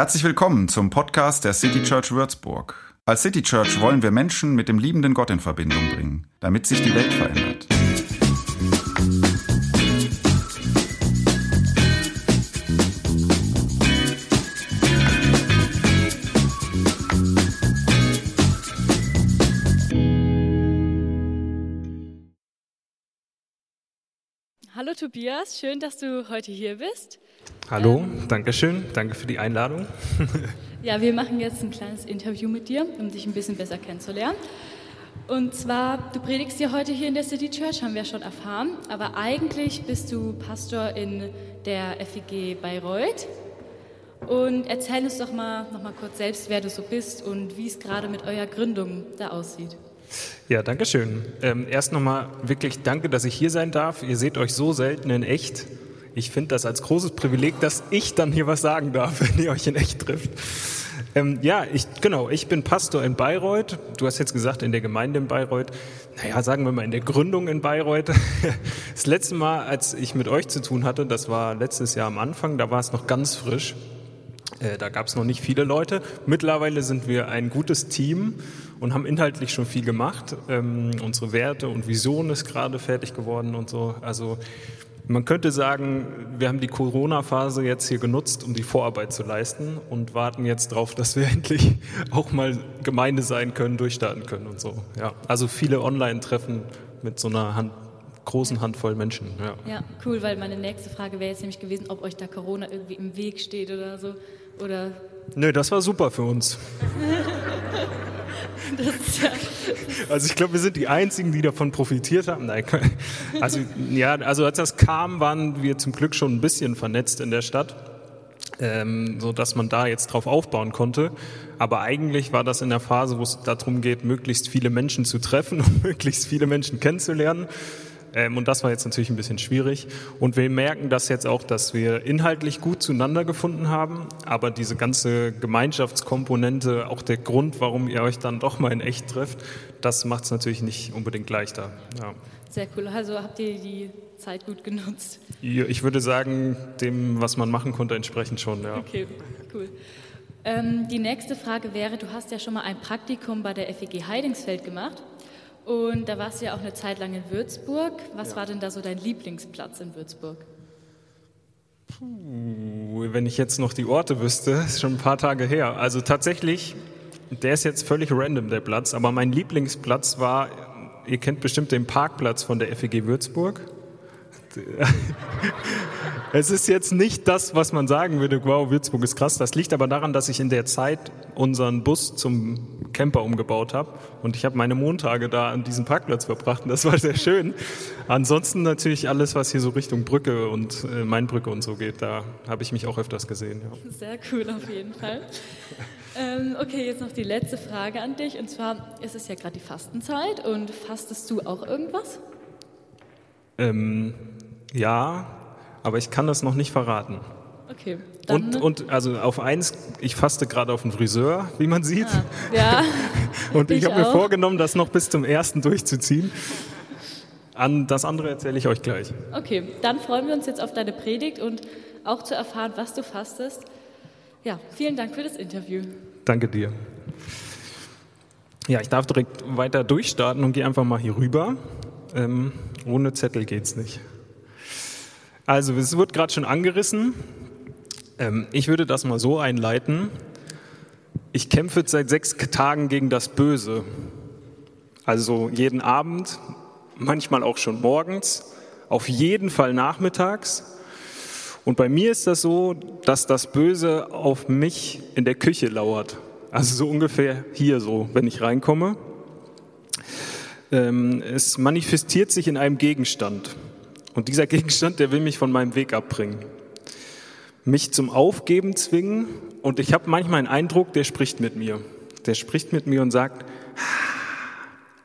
Herzlich willkommen zum Podcast der City Church Würzburg. Als City Church wollen wir Menschen mit dem liebenden Gott in Verbindung bringen, damit sich die Welt verändert. Hallo Tobias, schön, dass du heute hier bist. Hallo, ähm, danke schön, danke für die Einladung. ja, wir machen jetzt ein kleines Interview mit dir, um dich ein bisschen besser kennenzulernen. Und zwar, du predigst ja heute hier in der City Church, haben wir schon erfahren, aber eigentlich bist du Pastor in der FEG Bayreuth. Und erzähl uns doch mal noch mal kurz selbst, wer du so bist und wie es gerade mit eurer Gründung da aussieht. Ja, danke schön. Ähm, erst nochmal wirklich danke, dass ich hier sein darf. Ihr seht euch so selten in echt ich finde das als großes Privileg, dass ich dann hier was sagen darf, wenn ihr euch in echt trifft. Ähm, ja, ich, genau, ich bin Pastor in Bayreuth. Du hast jetzt gesagt, in der Gemeinde in Bayreuth. Naja, sagen wir mal in der Gründung in Bayreuth. Das letzte Mal, als ich mit euch zu tun hatte, das war letztes Jahr am Anfang, da war es noch ganz frisch. Äh, da gab es noch nicht viele Leute. Mittlerweile sind wir ein gutes Team und haben inhaltlich schon viel gemacht. Ähm, unsere Werte und Vision ist gerade fertig geworden und so. Also man könnte sagen, wir haben die Corona-Phase jetzt hier genutzt, um die Vorarbeit zu leisten und warten jetzt darauf, dass wir endlich auch mal Gemeinde sein können, durchstarten können und so. Ja, also viele Online-Treffen mit so einer Hand, großen Handvoll Menschen. Ja. ja, cool, weil meine nächste Frage wäre jetzt nämlich gewesen, ob euch da Corona irgendwie im Weg steht oder so. Oder Nö, das war super für uns. also ich glaube, wir sind die Einzigen, die davon profitiert haben. Nein, also ja, also als das kam, waren wir zum Glück schon ein bisschen vernetzt in der Stadt, ähm, so man da jetzt drauf aufbauen konnte. Aber eigentlich war das in der Phase, wo es darum geht, möglichst viele Menschen zu treffen und möglichst viele Menschen kennenzulernen. Ähm, und das war jetzt natürlich ein bisschen schwierig. Und wir merken das jetzt auch, dass wir inhaltlich gut zueinander gefunden haben, aber diese ganze Gemeinschaftskomponente, auch der Grund, warum ihr euch dann doch mal in echt trifft, das macht es natürlich nicht unbedingt leichter. Ja. Sehr cool. Also habt ihr die Zeit gut genutzt? Ich würde sagen, dem, was man machen konnte, entsprechend schon, ja. Okay, cool. Ähm, die nächste Frage wäre, du hast ja schon mal ein Praktikum bei der FEG Heidingsfeld gemacht. Und da warst du ja auch eine Zeit lang in Würzburg. Was ja. war denn da so dein Lieblingsplatz in Würzburg? Puh, wenn ich jetzt noch die Orte wüsste, ist schon ein paar Tage her. Also tatsächlich, der ist jetzt völlig random, der Platz, aber mein Lieblingsplatz war, ihr kennt bestimmt den Parkplatz von der FEG Würzburg. Es ist jetzt nicht das, was man sagen würde, wow, Würzburg ist krass. Das liegt aber daran, dass ich in der Zeit unseren Bus zum Camper umgebaut habe und ich habe meine Montage da an diesem Parkplatz verbracht und das war sehr schön. Ansonsten natürlich alles, was hier so Richtung Brücke und äh, Mainbrücke und so geht, da habe ich mich auch öfters gesehen. Ja. Sehr cool auf jeden Fall. Ähm, okay, jetzt noch die letzte Frage an dich und zwar ist es ja gerade die Fastenzeit und fastest du auch irgendwas? Ähm, ja, aber ich kann das noch nicht verraten. Okay. Und, und also auf eins, ich faste gerade auf den Friseur, wie man sieht. Ah, ja. und ich, ich habe mir vorgenommen, das noch bis zum ersten durchzuziehen. An das andere erzähle ich euch gleich. Okay, dann freuen wir uns jetzt auf deine Predigt und auch zu erfahren, was du fastest. Ja, vielen Dank für das Interview. Danke dir. Ja, ich darf direkt weiter durchstarten und gehe einfach mal hier rüber. Ähm, ohne Zettel geht's nicht. Also, es wird gerade schon angerissen. Ähm, ich würde das mal so einleiten. Ich kämpfe seit sechs Tagen gegen das Böse. Also jeden Abend, manchmal auch schon morgens, auf jeden Fall nachmittags. Und bei mir ist das so, dass das Böse auf mich in der Küche lauert. Also so ungefähr hier so, wenn ich reinkomme. Ähm, es manifestiert sich in einem Gegenstand. Und dieser Gegenstand, der will mich von meinem Weg abbringen. Mich zum Aufgeben zwingen. Und ich habe manchmal einen Eindruck, der spricht mit mir. Der spricht mit mir und sagt,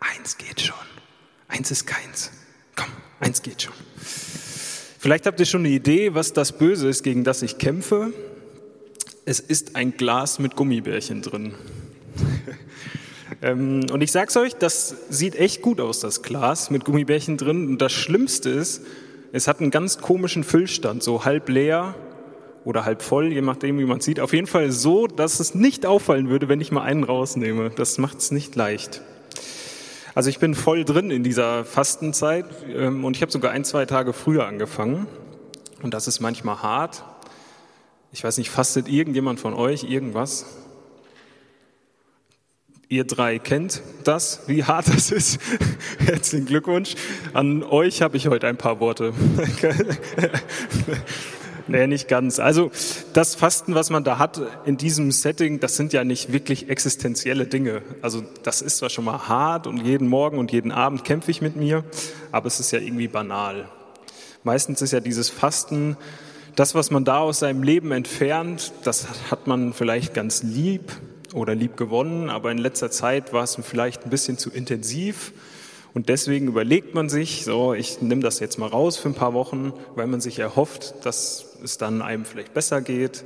eins geht schon. Eins ist keins. Komm, eins geht schon. Vielleicht habt ihr schon eine Idee, was das Böse ist, gegen das ich kämpfe. Es ist ein Glas mit Gummibärchen drin. Ähm, und ich sag's euch, das sieht echt gut aus, das Glas mit Gummibärchen drin. Und das Schlimmste ist, es hat einen ganz komischen Füllstand, so halb leer oder halb voll, je nachdem, wie man sieht. Auf jeden Fall so, dass es nicht auffallen würde, wenn ich mal einen rausnehme. Das macht es nicht leicht. Also ich bin voll drin in dieser Fastenzeit ähm, und ich habe sogar ein, zwei Tage früher angefangen. Und das ist manchmal hart. Ich weiß nicht, fastet irgendjemand von euch irgendwas? Ihr drei kennt das, wie hart das ist. Herzlichen Glückwunsch. An euch habe ich heute ein paar Worte. Nee, nicht ganz. Also das Fasten, was man da hat in diesem Setting, das sind ja nicht wirklich existenzielle Dinge. Also das ist zwar schon mal hart und jeden Morgen und jeden Abend kämpfe ich mit mir, aber es ist ja irgendwie banal. Meistens ist ja dieses Fasten, das, was man da aus seinem Leben entfernt, das hat man vielleicht ganz lieb oder lieb gewonnen, aber in letzter Zeit war es vielleicht ein bisschen zu intensiv und deswegen überlegt man sich, so, ich nehme das jetzt mal raus für ein paar Wochen, weil man sich erhofft, dass es dann einem vielleicht besser geht.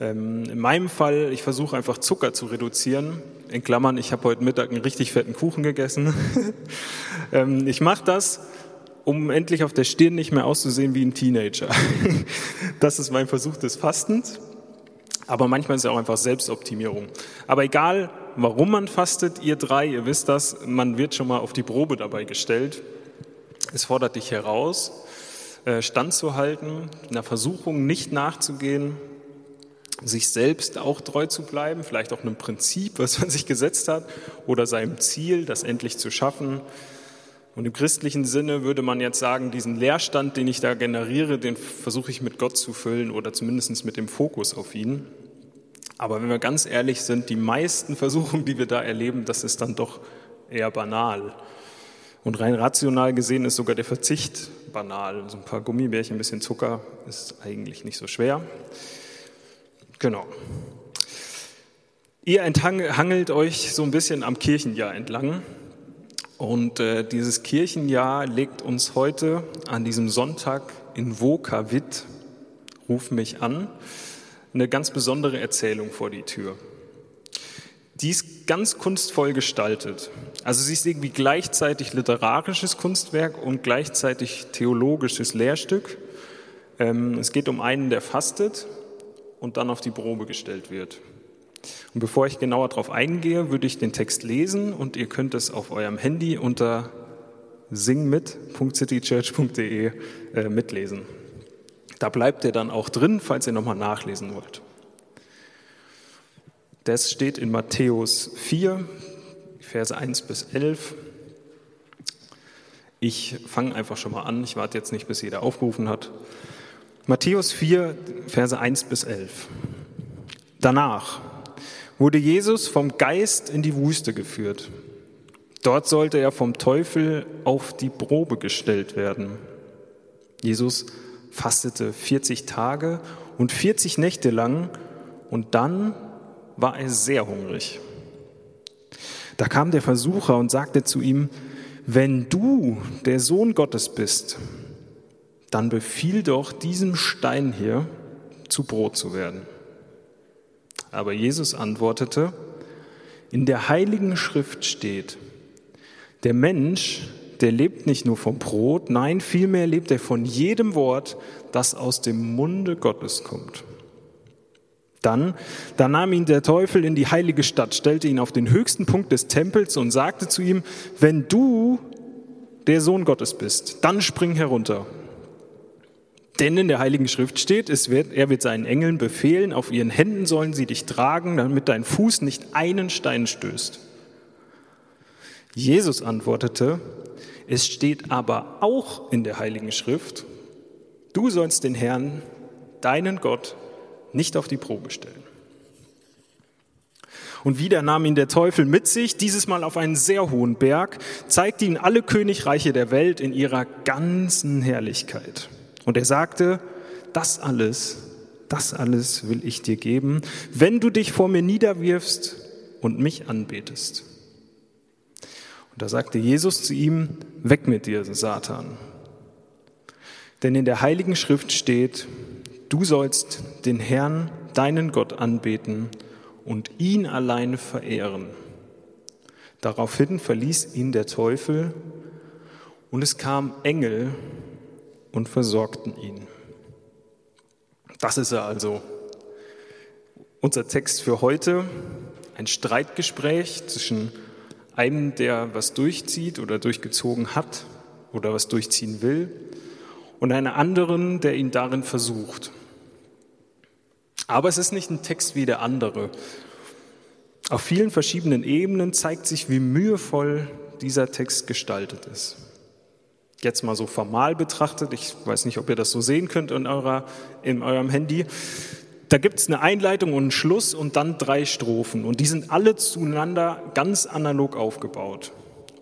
Ähm, in meinem Fall, ich versuche einfach Zucker zu reduzieren. In Klammern, ich habe heute Mittag einen richtig fetten Kuchen gegessen. ähm, ich mache das, um endlich auf der Stirn nicht mehr auszusehen wie ein Teenager. das ist mein Versuch des Fastens. Aber manchmal ist es auch einfach Selbstoptimierung. Aber egal, warum man fastet, ihr drei, ihr wisst das, man wird schon mal auf die Probe dabei gestellt. Es fordert dich heraus, äh, standzuhalten, einer Versuchung nicht nachzugehen, sich selbst auch treu zu bleiben, vielleicht auch einem Prinzip, was man sich gesetzt hat, oder seinem Ziel, das endlich zu schaffen. Und im christlichen Sinne würde man jetzt sagen, diesen Leerstand, den ich da generiere, den versuche ich mit Gott zu füllen oder zumindest mit dem Fokus auf ihn. Aber wenn wir ganz ehrlich sind, die meisten Versuchungen, die wir da erleben, das ist dann doch eher banal. Und rein rational gesehen ist sogar der Verzicht banal. So ein paar Gummibärchen, ein bisschen Zucker ist eigentlich nicht so schwer. Genau. Ihr enthangelt euch so ein bisschen am Kirchenjahr entlang. Und äh, dieses Kirchenjahr legt uns heute an diesem Sonntag in Vokavit, ruf mich an, eine ganz besondere Erzählung vor die Tür. Die ist ganz kunstvoll gestaltet. Also sie ist irgendwie gleichzeitig literarisches Kunstwerk und gleichzeitig theologisches Lehrstück. Ähm, es geht um einen, der fastet und dann auf die Probe gestellt wird. Und bevor ich genauer darauf eingehe, würde ich den Text lesen und ihr könnt es auf eurem Handy unter singmit.citychurch.de äh, mitlesen. Da bleibt er dann auch drin, falls ihr nochmal nachlesen wollt. Das steht in Matthäus 4, Verse 1 bis 11. Ich fange einfach schon mal an, ich warte jetzt nicht, bis jeder aufgerufen hat. Matthäus 4, Verse 1 bis 11. Danach wurde Jesus vom Geist in die Wüste geführt. Dort sollte er vom Teufel auf die Probe gestellt werden. Jesus fastete 40 Tage und 40 Nächte lang und dann war er sehr hungrig. Da kam der Versucher und sagte zu ihm, wenn du der Sohn Gottes bist, dann befiehl doch diesem Stein hier zu Brot zu werden. Aber Jesus antwortete, in der heiligen Schrift steht, der Mensch der lebt nicht nur vom Brot, nein, vielmehr lebt er von jedem Wort, das aus dem Munde Gottes kommt. Dann, da nahm ihn der Teufel in die heilige Stadt, stellte ihn auf den höchsten Punkt des Tempels und sagte zu ihm, wenn du der Sohn Gottes bist, dann spring herunter. Denn in der Heiligen Schrift steht, wird, er wird seinen Engeln befehlen, auf ihren Händen sollen sie dich tragen, damit dein Fuß nicht einen Stein stößt. Jesus antwortete, es steht aber auch in der Heiligen Schrift, du sollst den Herrn, deinen Gott, nicht auf die Probe stellen. Und wieder nahm ihn der Teufel mit sich, dieses Mal auf einen sehr hohen Berg, zeigte ihn alle Königreiche der Welt in ihrer ganzen Herrlichkeit. Und er sagte, das alles, das alles will ich dir geben, wenn du dich vor mir niederwirfst und mich anbetest. Und da sagte Jesus zu ihm, weg mit dir, Satan. Denn in der heiligen Schrift steht, du sollst den Herrn, deinen Gott, anbeten und ihn alleine verehren. Daraufhin verließ ihn der Teufel und es kamen Engel und versorgten ihn. Das ist er also. Unser Text für heute, ein Streitgespräch zwischen einem, der was durchzieht oder durchgezogen hat oder was durchziehen will, und einem anderen, der ihn darin versucht. Aber es ist nicht ein Text wie der andere. Auf vielen verschiedenen Ebenen zeigt sich, wie mühevoll dieser Text gestaltet ist. Jetzt mal so formal betrachtet, ich weiß nicht, ob ihr das so sehen könnt in, eurer, in eurem Handy. Da gibt es eine Einleitung und einen Schluss und dann drei Strophen. Und die sind alle zueinander ganz analog aufgebaut.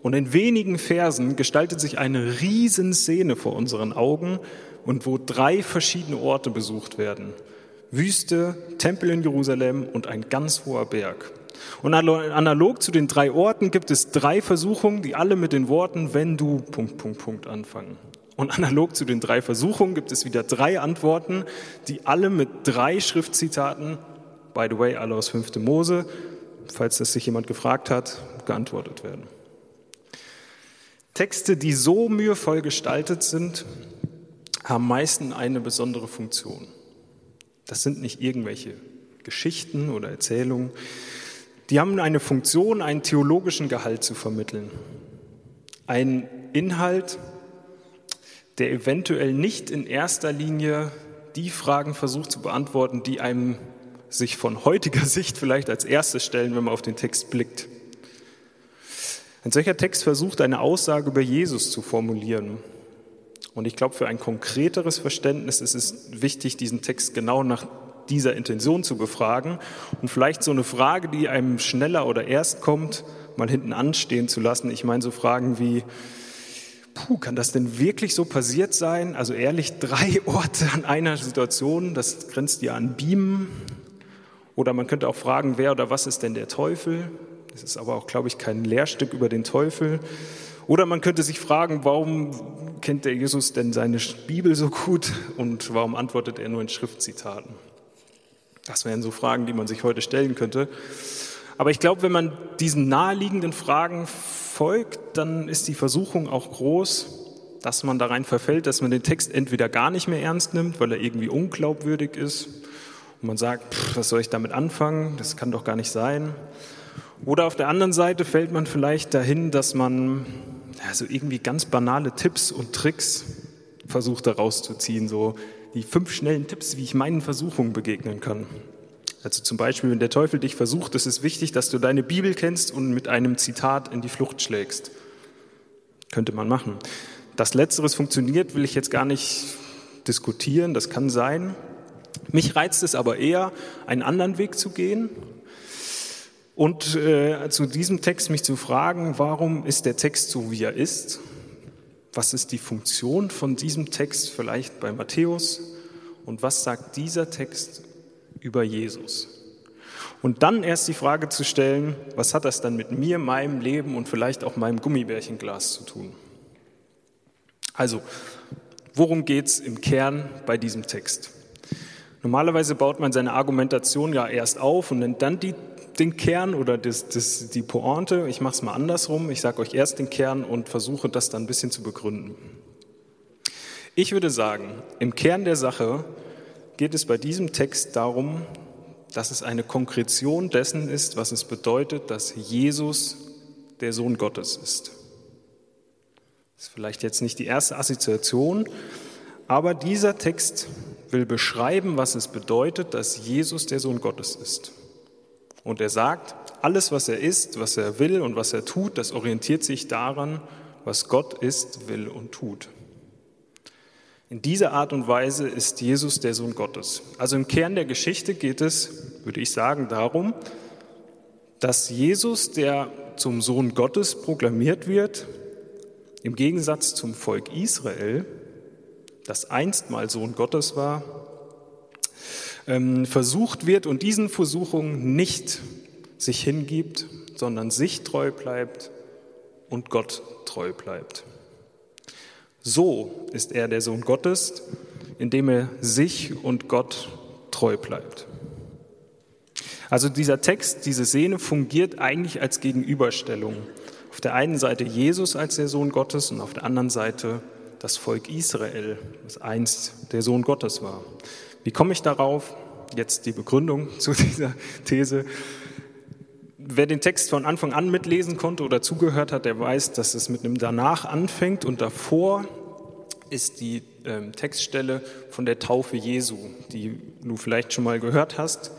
Und in wenigen Versen gestaltet sich eine Riesenszene vor unseren Augen und wo drei verschiedene Orte besucht werden. Wüste, Tempel in Jerusalem und ein ganz hoher Berg. Und analog zu den drei Orten gibt es drei Versuchungen, die alle mit den Worten, wenn du, Punkt, Punkt, Punkt anfangen. Und analog zu den drei Versuchungen gibt es wieder drei Antworten, die alle mit drei Schriftzitaten, by the way, alle aus 5. Mose, falls das sich jemand gefragt hat, geantwortet werden. Texte, die so mühevoll gestaltet sind, haben meistens eine besondere Funktion. Das sind nicht irgendwelche Geschichten oder Erzählungen, die haben eine Funktion, einen theologischen Gehalt zu vermitteln. Ein Inhalt, der eventuell nicht in erster Linie die Fragen versucht zu beantworten, die einem sich von heutiger Sicht vielleicht als erstes stellen, wenn man auf den Text blickt. Ein solcher Text versucht eine Aussage über Jesus zu formulieren. Und ich glaube, für ein konkreteres Verständnis ist es wichtig, diesen Text genau nach dieser Intention zu befragen und vielleicht so eine Frage, die einem schneller oder erst kommt, mal hinten anstehen zu lassen. Ich meine so Fragen wie, puh, kann das denn wirklich so passiert sein? Also ehrlich, drei Orte an einer Situation, das grenzt ja an Beamen. Oder man könnte auch fragen, wer oder was ist denn der Teufel? Das ist aber auch, glaube ich, kein Lehrstück über den Teufel. Oder man könnte sich fragen, warum kennt der Jesus denn seine Bibel so gut und warum antwortet er nur in Schriftzitaten? Das wären so Fragen, die man sich heute stellen könnte. Aber ich glaube, wenn man diesen naheliegenden Fragen folgt, dann ist die Versuchung auch groß, dass man da rein verfällt, dass man den Text entweder gar nicht mehr ernst nimmt, weil er irgendwie unglaubwürdig ist und man sagt, pff, was soll ich damit anfangen, das kann doch gar nicht sein. Oder auf der anderen Seite fällt man vielleicht dahin, dass man ja, so irgendwie ganz banale Tipps und Tricks versucht daraus zu ziehen, so die fünf schnellen Tipps, wie ich meinen Versuchungen begegnen kann. Also zum Beispiel, wenn der Teufel dich versucht, ist es wichtig, dass du deine Bibel kennst und mit einem Zitat in die Flucht schlägst. Könnte man machen. Dass letzteres funktioniert, will ich jetzt gar nicht diskutieren, das kann sein. Mich reizt es aber eher, einen anderen Weg zu gehen und äh, zu diesem Text mich zu fragen, warum ist der Text so, wie er ist? Was ist die Funktion von diesem Text vielleicht bei Matthäus? Und was sagt dieser Text über Jesus? Und dann erst die Frage zu stellen, was hat das dann mit mir, meinem Leben und vielleicht auch meinem Gummibärchenglas zu tun? Also, worum geht es im Kern bei diesem Text? Normalerweise baut man seine Argumentation ja erst auf und nennt dann die den Kern oder das, das, die Pointe. Ich mache es mal andersrum. Ich sage euch erst den Kern und versuche das dann ein bisschen zu begründen. Ich würde sagen, im Kern der Sache geht es bei diesem Text darum, dass es eine Konkretion dessen ist, was es bedeutet, dass Jesus der Sohn Gottes ist. Das ist vielleicht jetzt nicht die erste Assoziation, aber dieser Text will beschreiben, was es bedeutet, dass Jesus der Sohn Gottes ist. Und er sagt, alles, was er ist, was er will und was er tut, das orientiert sich daran, was Gott ist, will und tut. In dieser Art und Weise ist Jesus der Sohn Gottes. Also im Kern der Geschichte geht es, würde ich sagen, darum, dass Jesus, der zum Sohn Gottes proklamiert wird, im Gegensatz zum Volk Israel, das einstmal Sohn Gottes war, ähm, versucht wird und diesen Versuchungen nicht sich hingibt, sondern sich treu bleibt und Gott treu bleibt. So ist er der Sohn Gottes, indem er sich und Gott treu bleibt. Also dieser Text, diese Szene fungiert eigentlich als Gegenüberstellung. Auf der einen Seite Jesus als der Sohn Gottes und auf der anderen Seite das Volk Israel, das einst der Sohn Gottes war. Wie komme ich darauf? Jetzt die Begründung zu dieser These. Wer den Text von Anfang an mitlesen konnte oder zugehört hat, der weiß, dass es mit einem Danach anfängt und davor ist die ähm, Textstelle von der Taufe Jesu, die du vielleicht schon mal gehört hast.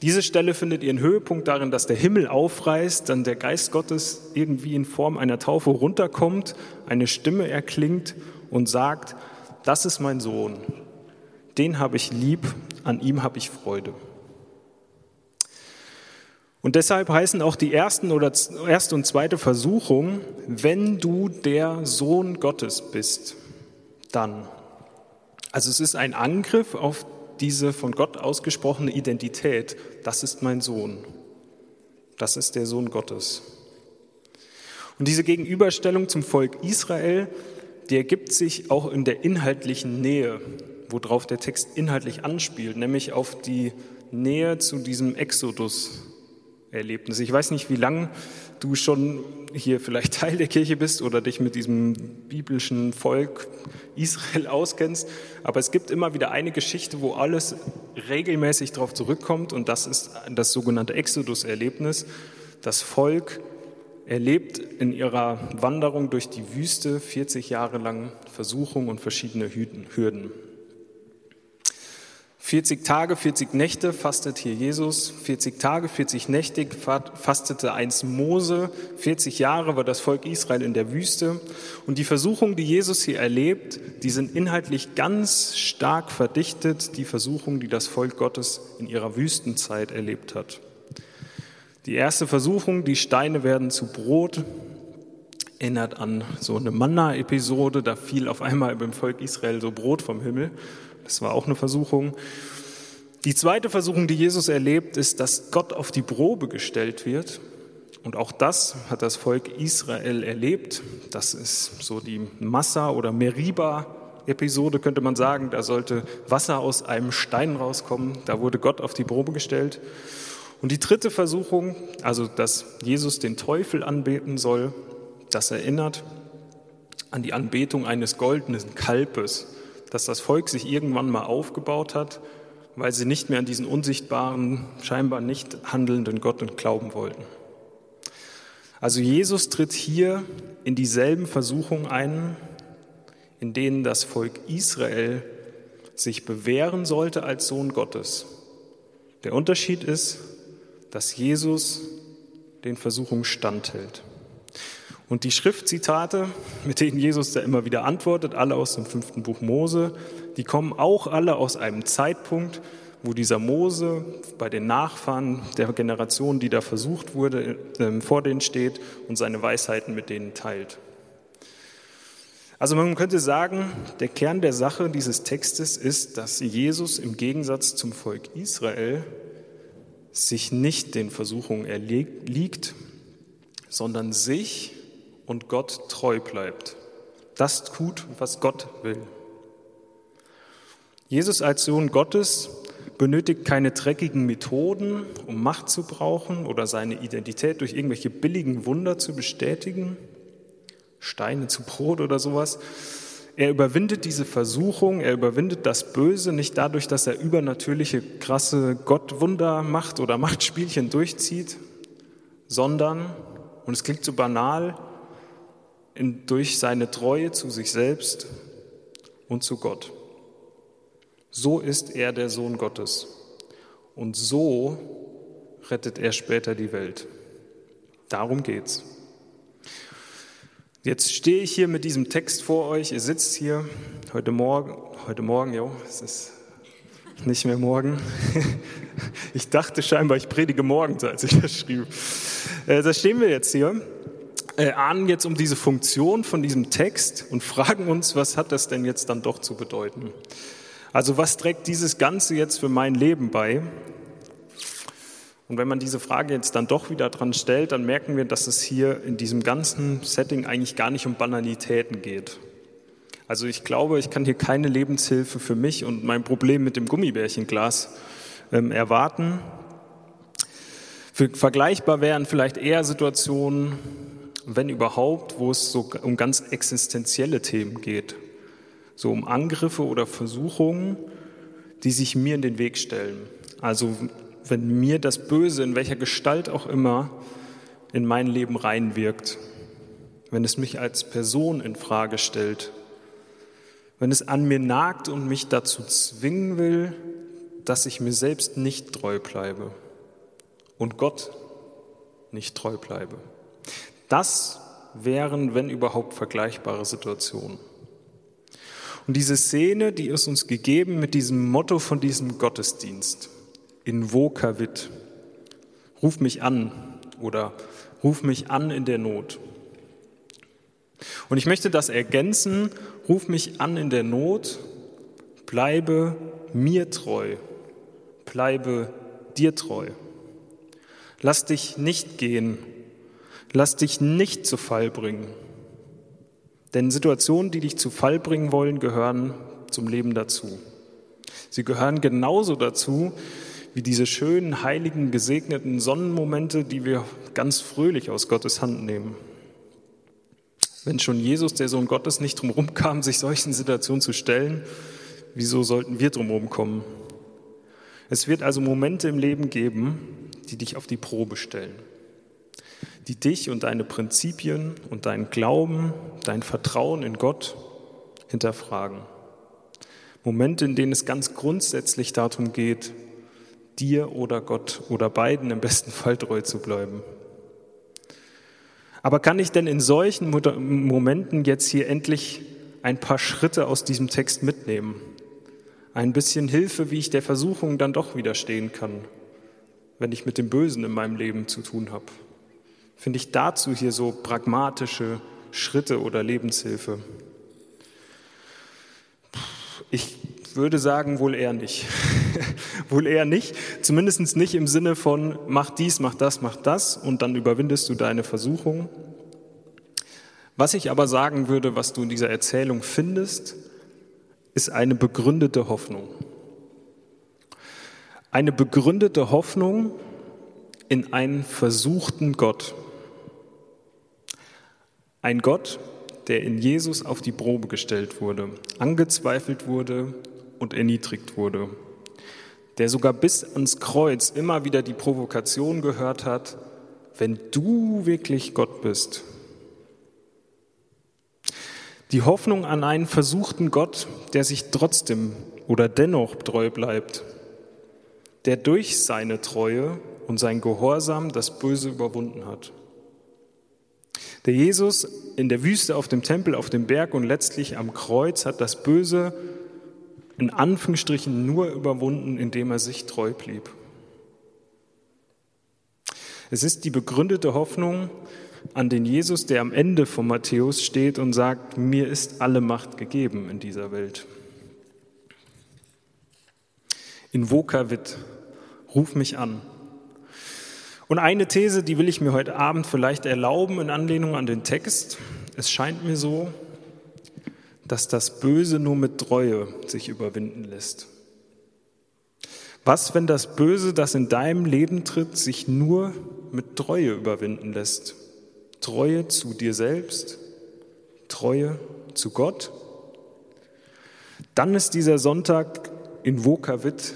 Diese Stelle findet ihren Höhepunkt darin, dass der Himmel aufreißt, dann der Geist Gottes irgendwie in Form einer Taufe runterkommt, eine Stimme erklingt und sagt, das ist mein Sohn, den habe ich lieb, an ihm habe ich Freude. Und deshalb heißen auch die ersten oder erste und zweite Versuchung, wenn du der Sohn Gottes bist, dann. Also es ist ein Angriff auf diese von Gott ausgesprochene Identität. Das ist mein Sohn. Das ist der Sohn Gottes. Und diese Gegenüberstellung zum Volk Israel, die ergibt sich auch in der inhaltlichen Nähe, worauf der Text inhaltlich anspielt, nämlich auf die Nähe zu diesem Exodus, Erlebnis. Ich weiß nicht, wie lange du schon hier vielleicht Teil der Kirche bist oder dich mit diesem biblischen Volk Israel auskennst, aber es gibt immer wieder eine Geschichte, wo alles regelmäßig darauf zurückkommt und das ist das sogenannte Exodus-Erlebnis. Das Volk erlebt in ihrer Wanderung durch die Wüste 40 Jahre lang Versuchung und verschiedene Hürden. 40 Tage, 40 Nächte fastet hier Jesus, 40 Tage, 40 Nächte fastete einst Mose, 40 Jahre war das Volk Israel in der Wüste. Und die Versuchungen, die Jesus hier erlebt, die sind inhaltlich ganz stark verdichtet, die Versuchungen, die das Volk Gottes in ihrer Wüstenzeit erlebt hat. Die erste Versuchung, die Steine werden zu Brot, erinnert an so eine Manna-Episode, da fiel auf einmal beim Volk Israel so Brot vom Himmel. Das war auch eine Versuchung. Die zweite Versuchung, die Jesus erlebt, ist, dass Gott auf die Probe gestellt wird. Und auch das hat das Volk Israel erlebt. Das ist so die Massa- oder Meriba-Episode, könnte man sagen. Da sollte Wasser aus einem Stein rauskommen. Da wurde Gott auf die Probe gestellt. Und die dritte Versuchung, also dass Jesus den Teufel anbeten soll, das erinnert an die Anbetung eines goldenen Kalbes dass das Volk sich irgendwann mal aufgebaut hat, weil sie nicht mehr an diesen unsichtbaren, scheinbar nicht handelnden Gott glauben wollten. Also Jesus tritt hier in dieselben Versuchungen ein, in denen das Volk Israel sich bewähren sollte als Sohn Gottes. Der Unterschied ist, dass Jesus den Versuchungen standhält. Und die Schriftzitate, mit denen Jesus da immer wieder antwortet, alle aus dem fünften Buch Mose, die kommen auch alle aus einem Zeitpunkt, wo dieser Mose bei den Nachfahren der Generation, die da versucht wurde, ähm, vor denen steht und seine Weisheiten mit denen teilt. Also man könnte sagen, der Kern der Sache dieses Textes ist, dass Jesus im Gegensatz zum Volk Israel sich nicht den Versuchungen erliegt, sondern sich und Gott treu bleibt. Das tut, was Gott will. Jesus als Sohn Gottes benötigt keine dreckigen Methoden, um Macht zu brauchen oder seine Identität durch irgendwelche billigen Wunder zu bestätigen, Steine zu Brot oder sowas. Er überwindet diese Versuchung, er überwindet das Böse nicht dadurch, dass er übernatürliche, krasse Gottwunder macht oder Machtspielchen durchzieht, sondern, und es klingt so banal, in, durch seine Treue zu sich selbst und zu Gott. So ist er der Sohn Gottes. Und so rettet er später die Welt. Darum geht's. Jetzt stehe ich hier mit diesem Text vor euch. Ihr sitzt hier heute Morgen, heute Morgen, jo, es ist nicht mehr morgen. Ich dachte scheinbar, ich predige morgens, als ich das schrieb. Äh, da stehen wir jetzt hier äh, ahnen jetzt um diese Funktion von diesem Text und fragen uns, was hat das denn jetzt dann doch zu bedeuten? Also was trägt dieses Ganze jetzt für mein Leben bei? Und wenn man diese Frage jetzt dann doch wieder dran stellt, dann merken wir, dass es hier in diesem ganzen Setting eigentlich gar nicht um Banalitäten geht. Also ich glaube, ich kann hier keine Lebenshilfe für mich und mein Problem mit dem Gummibärchenglas ähm, erwarten. Für, vergleichbar wären vielleicht eher Situationen, wenn überhaupt, wo es so um ganz existenzielle Themen geht. So um Angriffe oder Versuchungen, die sich mir in den Weg stellen. Also wenn mir das Böse in welcher Gestalt auch immer in mein Leben reinwirkt, wenn es mich als Person in Frage stellt, wenn es an mir nagt und mich dazu zwingen will, dass ich mir selbst nicht treu bleibe und Gott nicht treu bleibe. Das wären, wenn überhaupt, vergleichbare Situationen. Und diese Szene, die ist uns gegeben mit diesem Motto von diesem Gottesdienst, invocavit, ruf mich an oder ruf mich an in der Not. Und ich möchte das ergänzen, ruf mich an in der Not, bleibe mir treu, bleibe dir treu. Lass dich nicht gehen, lass dich nicht zu Fall bringen. Denn Situationen, die dich zu Fall bringen wollen, gehören zum Leben dazu. Sie gehören genauso dazu wie diese schönen, heiligen, gesegneten Sonnenmomente, die wir ganz fröhlich aus Gottes Hand nehmen. Wenn schon Jesus, der Sohn Gottes, nicht drumherum kam, sich solchen Situationen zu stellen, wieso sollten wir drumherum kommen? Es wird also Momente im Leben geben, die dich auf die Probe stellen, die dich und deine Prinzipien und deinen Glauben, dein Vertrauen in Gott hinterfragen. Momente, in denen es ganz grundsätzlich darum geht, dir oder Gott oder beiden im besten Fall treu zu bleiben. Aber kann ich denn in solchen Momenten jetzt hier endlich ein paar Schritte aus diesem Text mitnehmen? Ein bisschen Hilfe, wie ich der Versuchung dann doch widerstehen kann, wenn ich mit dem Bösen in meinem Leben zu tun habe? Finde ich dazu hier so pragmatische Schritte oder Lebenshilfe? Ich würde sagen, wohl eher nicht. wohl eher nicht. Zumindest nicht im Sinne von, mach dies, mach das, mach das und dann überwindest du deine Versuchung. Was ich aber sagen würde, was du in dieser Erzählung findest, ist eine begründete Hoffnung. Eine begründete Hoffnung in einen versuchten Gott. Ein Gott, der in Jesus auf die Probe gestellt wurde, angezweifelt wurde und erniedrigt wurde, der sogar bis ans Kreuz immer wieder die Provokation gehört hat, wenn du wirklich Gott bist. Die Hoffnung an einen versuchten Gott, der sich trotzdem oder dennoch treu bleibt, der durch seine Treue und sein Gehorsam das Böse überwunden hat. Der Jesus in der Wüste, auf dem Tempel, auf dem Berg und letztlich am Kreuz hat das Böse in Anführungsstrichen nur überwunden, indem er sich treu blieb. Es ist die begründete Hoffnung an den Jesus, der am Ende von Matthäus steht und sagt, mir ist alle Macht gegeben in dieser Welt. In Vokavit, ruf mich an. Und eine These, die will ich mir heute Abend vielleicht erlauben in Anlehnung an den Text. Es scheint mir so, dass das Böse nur mit Treue sich überwinden lässt? Was, wenn das Böse, das in deinem Leben tritt, sich nur mit Treue überwinden lässt? Treue zu dir selbst, Treue zu Gott? Dann ist dieser Sonntag in Vokavit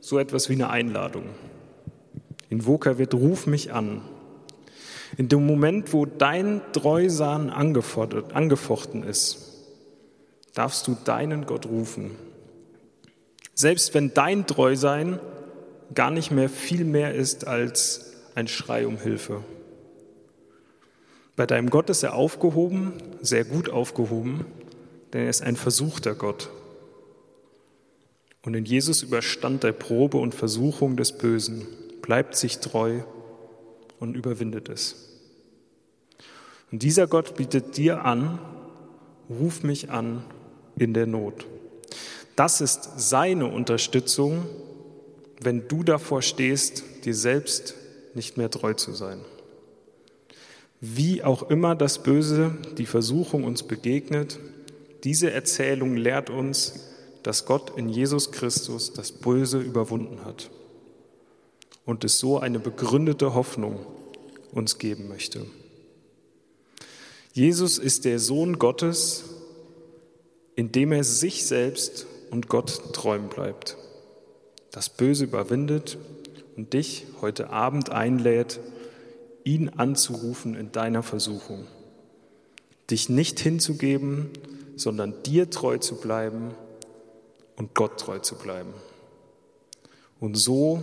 so etwas wie eine Einladung. In Vokavit ruf mich an. In dem Moment, wo dein Treusan angefochten ist, darfst du deinen Gott rufen. Selbst wenn dein Treusein gar nicht mehr viel mehr ist als ein Schrei um Hilfe. Bei deinem Gott ist er aufgehoben, sehr gut aufgehoben, denn er ist ein versuchter Gott. Und in Jesus überstand der Probe und Versuchung des Bösen, bleibt sich treu und überwindet es. Und dieser Gott bietet dir an, ruf mich an in der Not. Das ist seine Unterstützung, wenn du davor stehst, dir selbst nicht mehr treu zu sein. Wie auch immer das Böse, die Versuchung uns begegnet, diese Erzählung lehrt uns, dass Gott in Jesus Christus das Böse überwunden hat und es so eine begründete Hoffnung uns geben möchte. Jesus ist der Sohn Gottes, indem er sich selbst und Gott treu bleibt, das Böse überwindet und dich heute Abend einlädt, ihn anzurufen in deiner Versuchung, dich nicht hinzugeben, sondern dir treu zu bleiben und Gott treu zu bleiben und so